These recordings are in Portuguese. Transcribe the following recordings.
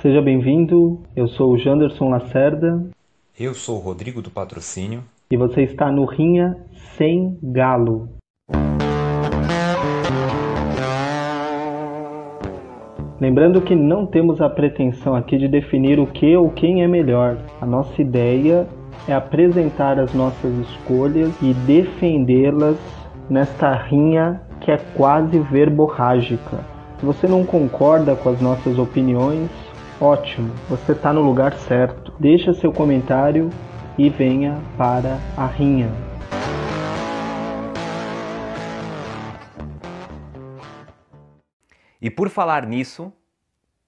Seja bem-vindo, eu sou o Janderson Lacerda. Eu sou o Rodrigo do Patrocínio. E você está no Rinha Sem Galo. Lembrando que não temos a pretensão aqui de definir o que ou quem é melhor. A nossa ideia é apresentar as nossas escolhas e defendê-las nesta rinha que é quase verborrágica. Se você não concorda com as nossas opiniões, Ótimo, você está no lugar certo. Deixa seu comentário e venha para a rinha. E por falar nisso,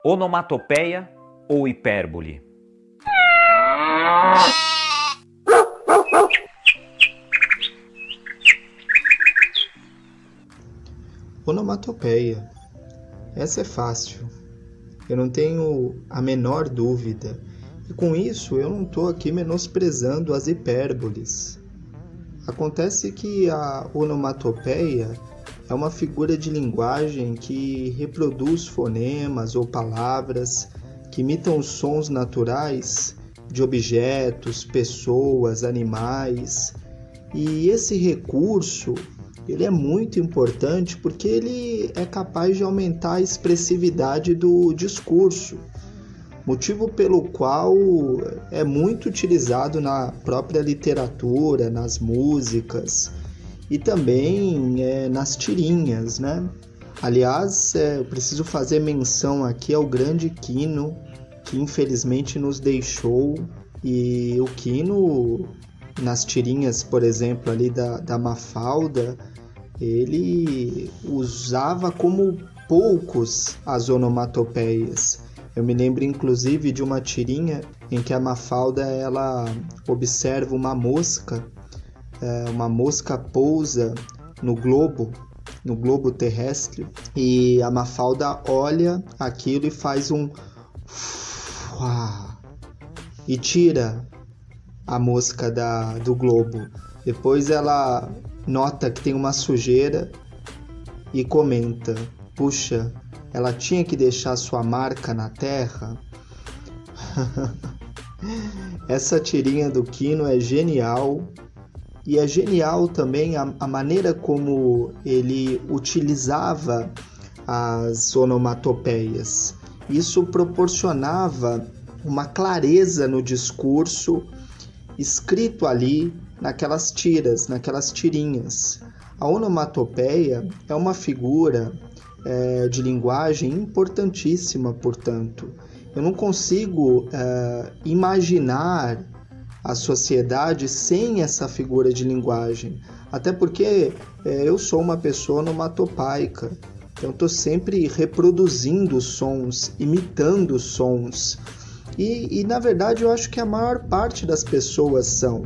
onomatopeia ou hipérbole? Onomatopeia. Essa é fácil. Eu não tenho a menor dúvida. E com isso eu não estou aqui menosprezando as hipérboles. Acontece que a onomatopeia é uma figura de linguagem que reproduz fonemas ou palavras que imitam os sons naturais de objetos, pessoas, animais. E esse recurso ele é muito importante porque ele é capaz de aumentar a expressividade do discurso, motivo pelo qual é muito utilizado na própria literatura, nas músicas e também é, nas tirinhas, né? Aliás, é, eu preciso fazer menção aqui ao grande Quino, que infelizmente nos deixou, e o Quino, nas tirinhas, por exemplo, ali da, da Mafalda, ele usava como poucos as onomatopeias. Eu me lembro inclusive de uma tirinha em que a Mafalda ela observa uma mosca, é, uma mosca pousa no globo, no globo terrestre, e a Mafalda olha aquilo e faz um e tira a mosca da, do globo. Depois ela nota que tem uma sujeira e comenta: Puxa, ela tinha que deixar sua marca na terra? Essa tirinha do Kino é genial e é genial também a, a, maneira como ele utilizava as onomatopeias. Isso proporcionava uma clareza no discurso escrito ali naquelas tiras, naquelas tirinhas. A onomatopeia é uma figura é, de linguagem importantíssima, portanto. Eu não consigo é, imaginar a sociedade sem essa figura de linguagem, até porque é, eu sou uma pessoa onomatopaica, então estou sempre reproduzindo sons, imitando sons. E, e, na verdade eu acho que a maior parte das pessoas são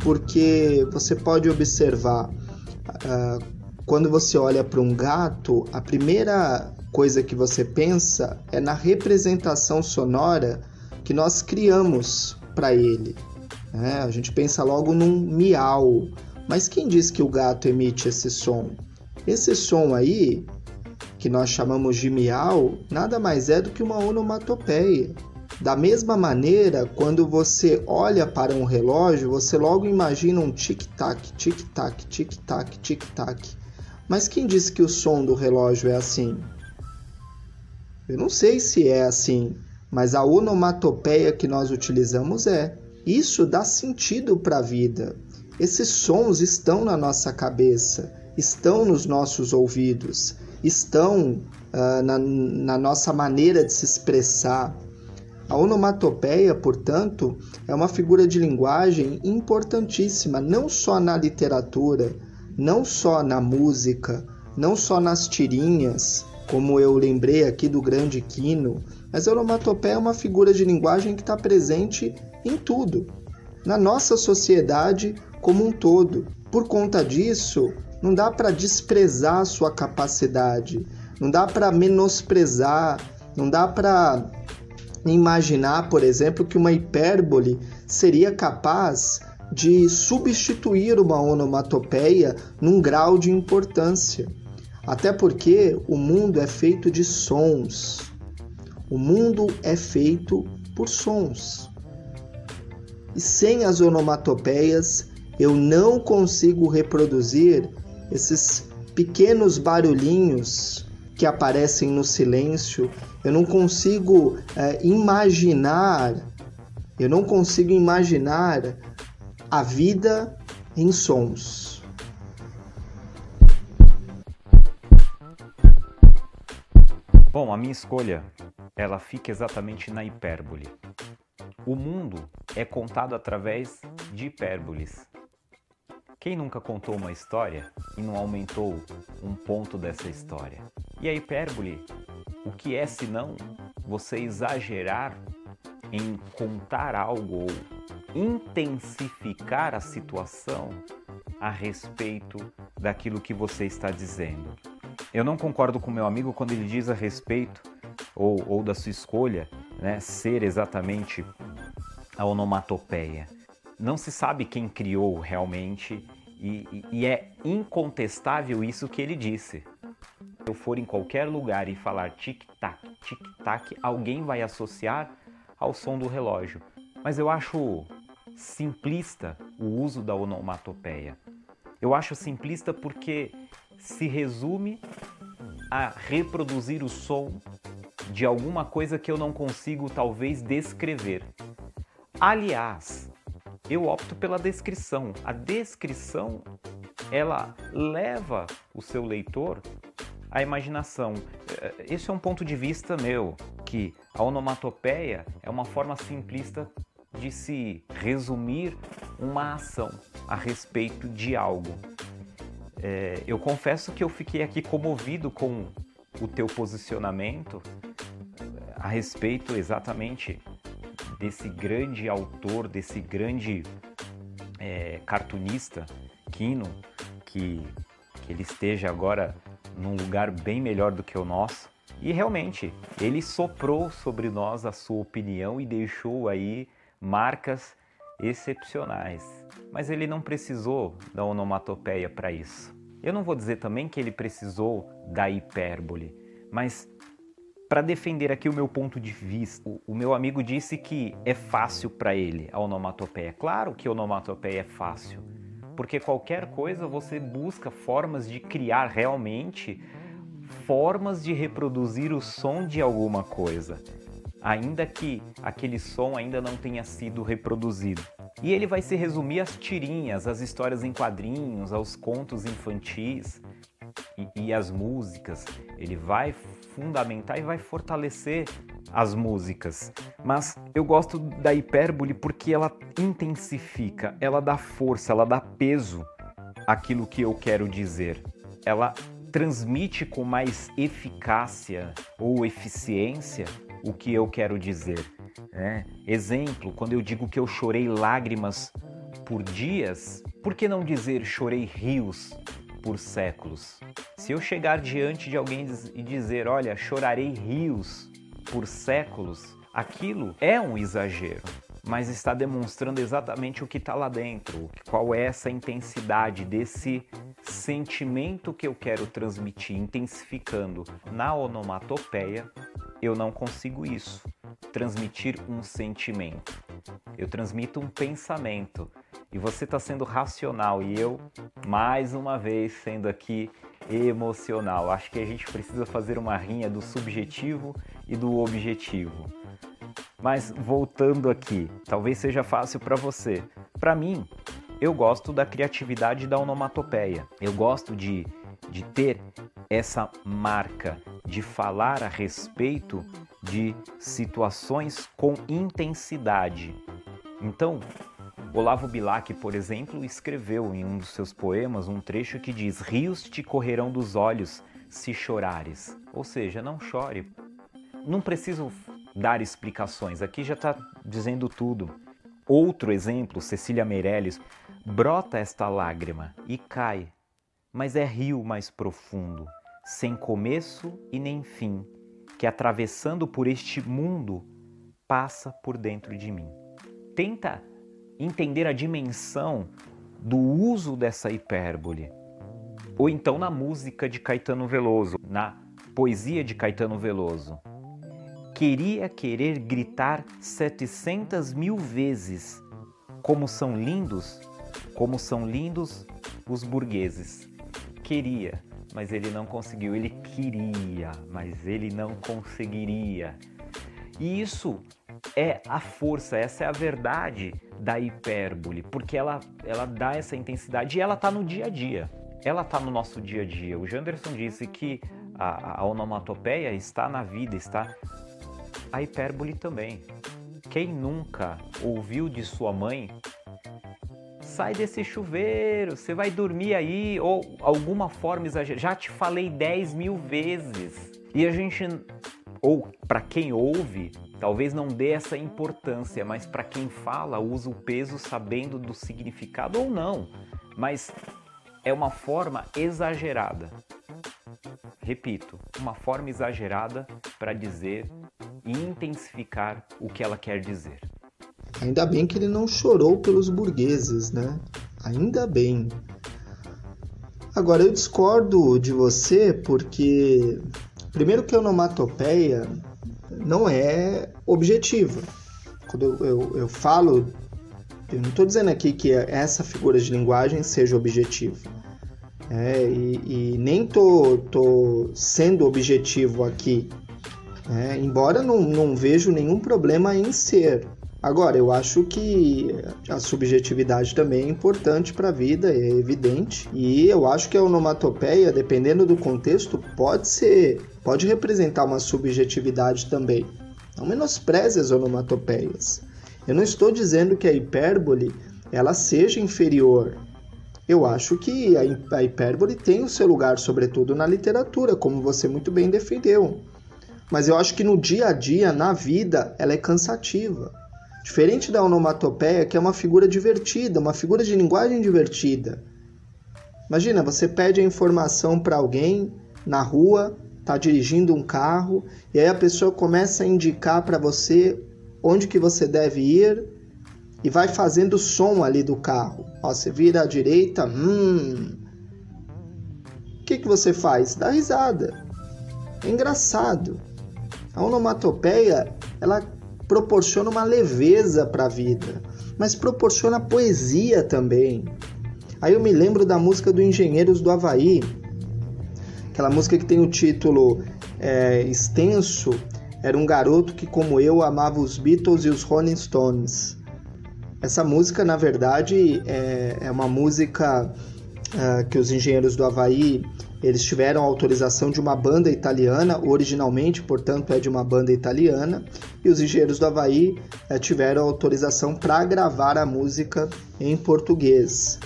porque você pode observar uh, quando você olha para um gato, a primeira coisa que você pensa é na representação sonora que nós criamos para ele. Né? A gente pensa logo num miau, mas quem diz que o gato emite esse som? Esse som aí, que nós chamamos de miau, nada mais é do que uma onomatopeia. Da mesma maneira, quando você olha para um relógio, você logo imagina um tic-tac, tic-tac, tic-tac, tic-tac. Mas quem disse que o som do relógio é assim? Eu não sei se é assim, mas a onomatopeia que nós utilizamos é. Isso dá sentido para a vida. Esses sons estão na nossa cabeça, estão nos nossos ouvidos, estão uh, na, na nossa maneira de se expressar. A onomatopeia, portanto, é uma figura de linguagem importantíssima não só na literatura, não só na música, não só nas tirinhas, como eu lembrei aqui do grande Quino, mas a onomatopeia é uma figura de linguagem que está presente em tudo, na nossa sociedade como um todo. Por conta disso, não dá para desprezar a sua capacidade, não dá para menosprezar, não dá para imaginar, por exemplo, que uma hipérbole seria capaz de substituir uma onomatopeia num grau de importância. Até porque o mundo é feito de sons. O mundo é feito por sons. E sem as onomatopeias, eu não consigo reproduzir esses pequenos barulhinhos que aparecem no silêncio. Eu não consigo é, imaginar, eu não consigo imaginar a vida em sons. Bom, a minha escolha, ela fica exatamente na hipérbole. O mundo é contado através de hipérboles. Quem nunca contou uma história e não aumentou um ponto dessa história? E a hipérbole, o que é senão você exagerar em contar algo ou intensificar a situação a respeito daquilo que você está dizendo? Eu não concordo com meu amigo quando ele diz a respeito ou, ou da sua escolha né, ser exatamente a onomatopeia não se sabe quem criou realmente e, e, é incontestável isso que ele disse. Eu for em qualquer lugar e falar tic-tac, tic-tac, alguém vai associar ao som do relógio. Mas eu acho simplista o uso da onomatopeia. Eu acho simplista porque se resume a reproduzir o som de alguma coisa que eu não consigo talvez descrever. Aliás, eu opto pela descrição. A descrição ela leva o seu leitor à imaginação. Eh, esse é um ponto de vista meu, que a onomatopeia é uma forma simplista de se resumir uma ação a respeito de algo. É, eu confesso que eu fiquei aqui comovido com o teu posicionamento a respeito exatamente desse grande autor, desse grande é, cartunista, Kino, que, que ele esteja agora num lugar bem melhor do que o nosso. E realmente, ele soprou sobre nós a sua opinião e deixou aí marcas excepcionais. Mas ele não precisou da onomatopeia para isso. Eu não vou dizer também que ele precisou da hipérbole, mas para defender aqui o meu ponto de vista, o, meu amigo disse que é fácil para ele a onomatopeia. Claro que a onomatopeia é fácil, porque qualquer coisa você busca formas de criar realmente formas de reproduzir o som de alguma coisa, ainda que aquele som ainda não tenha sido reproduzido. E ele vai se resumir às tirinhas, às histórias em quadrinhos, aos contos infantis e, e às músicas. Ele vai fundamentar e vai fortalecer as músicas. Mas eu gosto da hipérbole porque ela intensifica, ela dá força, ela dá peso àquilo que eu quero dizer. Ela transmite com mais eficácia ou eficiência o que eu quero dizer. Né? Exemplo, quando eu digo que eu chorei lágrimas por dias, por que não dizer chorei rios por séculos. Se eu chegar diante de alguém e dizer, olha, chorarei rios por séculos, aquilo é um exagero, mas está demonstrando exatamente o que está lá dentro, qual é essa intensidade desse sentimento que eu quero transmitir, intensificando. Na onomatopeia, eu não consigo isso, transmitir um sentimento. Eu transmito um pensamento e você está sendo racional e eu, mais uma vez, sendo aqui emocional. Acho que a gente precisa fazer uma rinha do subjetivo e do objetivo. Mas voltando aqui, talvez seja fácil para você. Para mim, eu gosto da criatividade da onomatopeia. Eu gosto de, de ter essa marca, de falar a respeito de situações com intensidade. Então, Olavo Bilac, por exemplo, escreveu em um dos seus poemas um trecho que diz: Rios te correrão dos olhos se chorares. Ou seja, não chore. Não preciso dar explicações, aqui já está dizendo tudo. Outro exemplo, Cecília Meirelles, brota esta lágrima e cai, mas é rio mais profundo, sem começo e nem fim, que atravessando por este mundo passa por dentro de mim. Tenta entender a dimensão do uso dessa hipérbole. Ou então na música de Caetano Veloso, na poesia de Caetano Veloso. Queria querer gritar 700 mil vezes como são lindos, como são lindos os burgueses. Queria, mas ele não conseguiu. Ele queria, mas ele não conseguiria. E isso é a força, essa é a verdade da hipérbole, porque ela, ela dá essa intensidade e ela está no dia a dia. Ela está no nosso dia a dia. O Janderson disse que a, a onomatopeia está na vida, está a hipérbole também. Quem nunca ouviu de sua mãe sai desse chuveiro, você vai dormir aí, ou alguma forma exagerada. Já te falei 10 mil vezes. E a gente, ou para quem ouve, talvez não dê essa importância, mas para quem fala, usa o peso sabendo do significado ou não. Mas é uma forma exagerada. Repito, uma forma exagerada para dizer e intensificar o que ela quer dizer. Ainda bem que ele não chorou pelos burgueses, né? Ainda bem. Agora eu discordo de você porque, primeiro, que a onomatopeia não é objetiva. Quando eu, eu, eu falo, eu não estou dizendo aqui que essa figura de linguagem seja objetiva. É, e, e, nem tô, tô sendo objetivo aqui, é, embora não, não vejo nenhum problema em ser. Agora, eu acho que a subjetividade também é importante para a vida, é evidente. E eu acho que a onomatopeia, dependendo do contexto, pode ser, pode representar uma subjetividade também. Não menospreze as onomatopeias. Eu não estou dizendo que a hipérbole ela seja inferior. Eu acho que a hipérbole tem o seu lugar, sobretudo na literatura, como você muito bem defendeu. Mas eu acho que no dia a dia, na vida, ela é cansativa. Diferente da onomatopeia, que é uma figura divertida, uma figura de linguagem divertida. Imagina, você pede a informação para alguém na rua, está dirigindo um carro, e aí a pessoa começa a indicar para você onde que você deve ir e vai fazendo som ali do carro. Ó, você vira à direita, hum. O que, que você faz? Dá risada. É engraçado. A onomatopeia, ela proporciona uma leveza para a vida, mas proporciona poesia também. Aí eu me lembro da música do Engenheiros do Havaí, aquela música que tem o título é, extenso, era um garoto que, como eu, amava os Beatles e os Rolling Stones. Essa música, na verdade, é, é uma música uh, que os engenheiros do Havaí eles tiveram autorização de uma banda italiana, originalmente, portanto, é de uma banda italiana, e os engenheiros do Havaí é, tiveram autorização para gravar a música em português.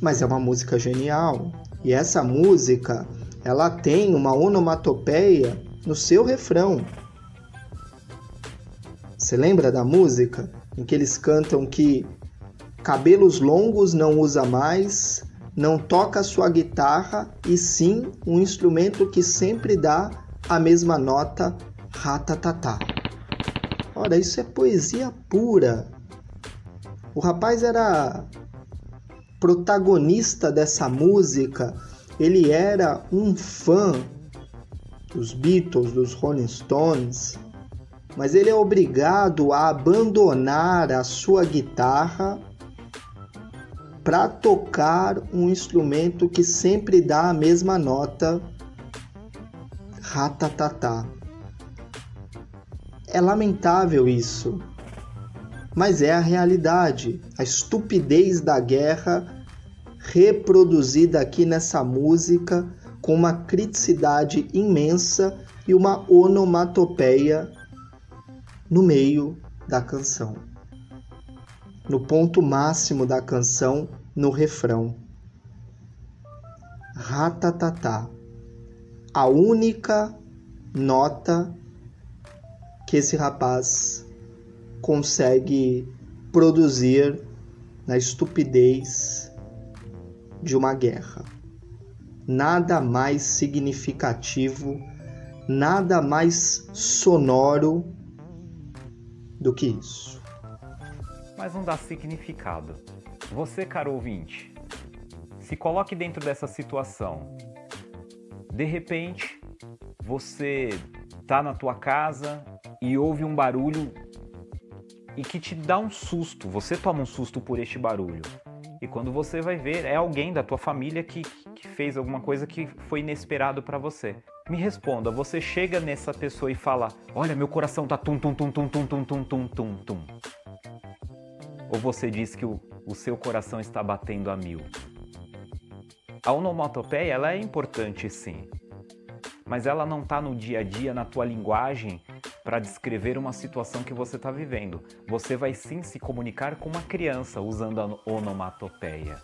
Mas é uma música genial, e essa música ela tem uma onomatopeia no seu refrão. Você lembra da música em que eles cantam que cabelos longos não usa mais, não toca sua guitarra e sim um instrumento que sempre dá a mesma nota, ratatatá. Ora, isso é poesia pura. O rapaz era protagonista dessa música, ele era um fã dos Beatles, dos Rolling Stones, mas ele é obrigado a abandonar a sua guitarra para tocar um instrumento que sempre dá a mesma nota, ratatatá. É lamentável isso, mas é a realidade, a estupidez da guerra reproduzida aqui nessa música com uma criticidade imensa e uma onomatopeia no meio da canção no ponto máximo da canção, no refrão. Ratatatá. A única nota que esse rapaz consegue produzir na estupidez de uma guerra. Nada mais significativo, nada mais sonoro do que isso mas não dá significado. Você, caro ouvinte, se coloque dentro dessa situação. De repente, você está na tua casa e ouve um barulho e que te dá um susto. Você toma um susto por este barulho. E quando você vai ver, é alguém da tua família que, que fez alguma coisa que foi inesperado para você. Me responda, você chega nessa pessoa e fala: "Olha, meu coração tá tum tum tum tum tum tum tum tum tum tum". Ou você diz que o, o seu coração está batendo a mil? A onomatopeia, ela é importante sim. Mas ela não está no dia a dia, na tua linguagem, para descrever uma situação que você está vivendo. Você vai sim se comunicar com uma criança usando a onomatopeia.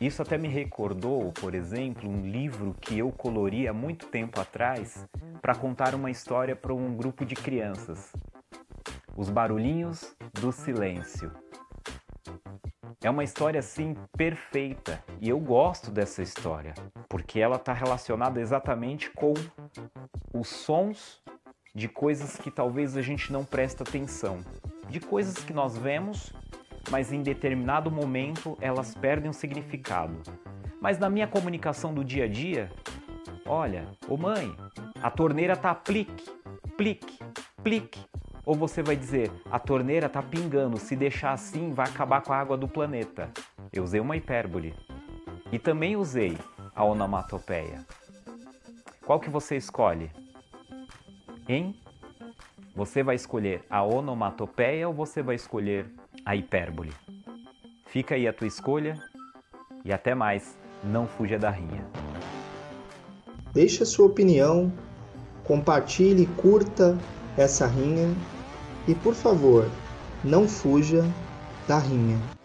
Isso até me recordou, por exemplo, um livro que eu colori há muito tempo atrás para contar uma história para um grupo de crianças. Os Barulhinhos do Silêncio. É uma história assim perfeita e eu gosto dessa história porque ela está relacionada exatamente com os sons de coisas que talvez a gente não presta atenção, de coisas que nós vemos, mas em determinado momento elas perdem o significado. Mas na minha comunicação do dia a dia, olha, ô mãe, a torneira tá plique, plique, plique. Ou você vai dizer, a torneira tá pingando, se deixar assim vai acabar com a água do planeta. Eu usei uma hipérbole. E também usei a onomatopeia. Qual que você escolhe? Hein? Você vai escolher a onomatopeia ou você vai escolher a hipérbole? Fica aí a tua escolha e até mais, não fuja da rinha. Deixe a sua opinião, compartilhe, curta essa rinha e por favor, não fuja da rinha.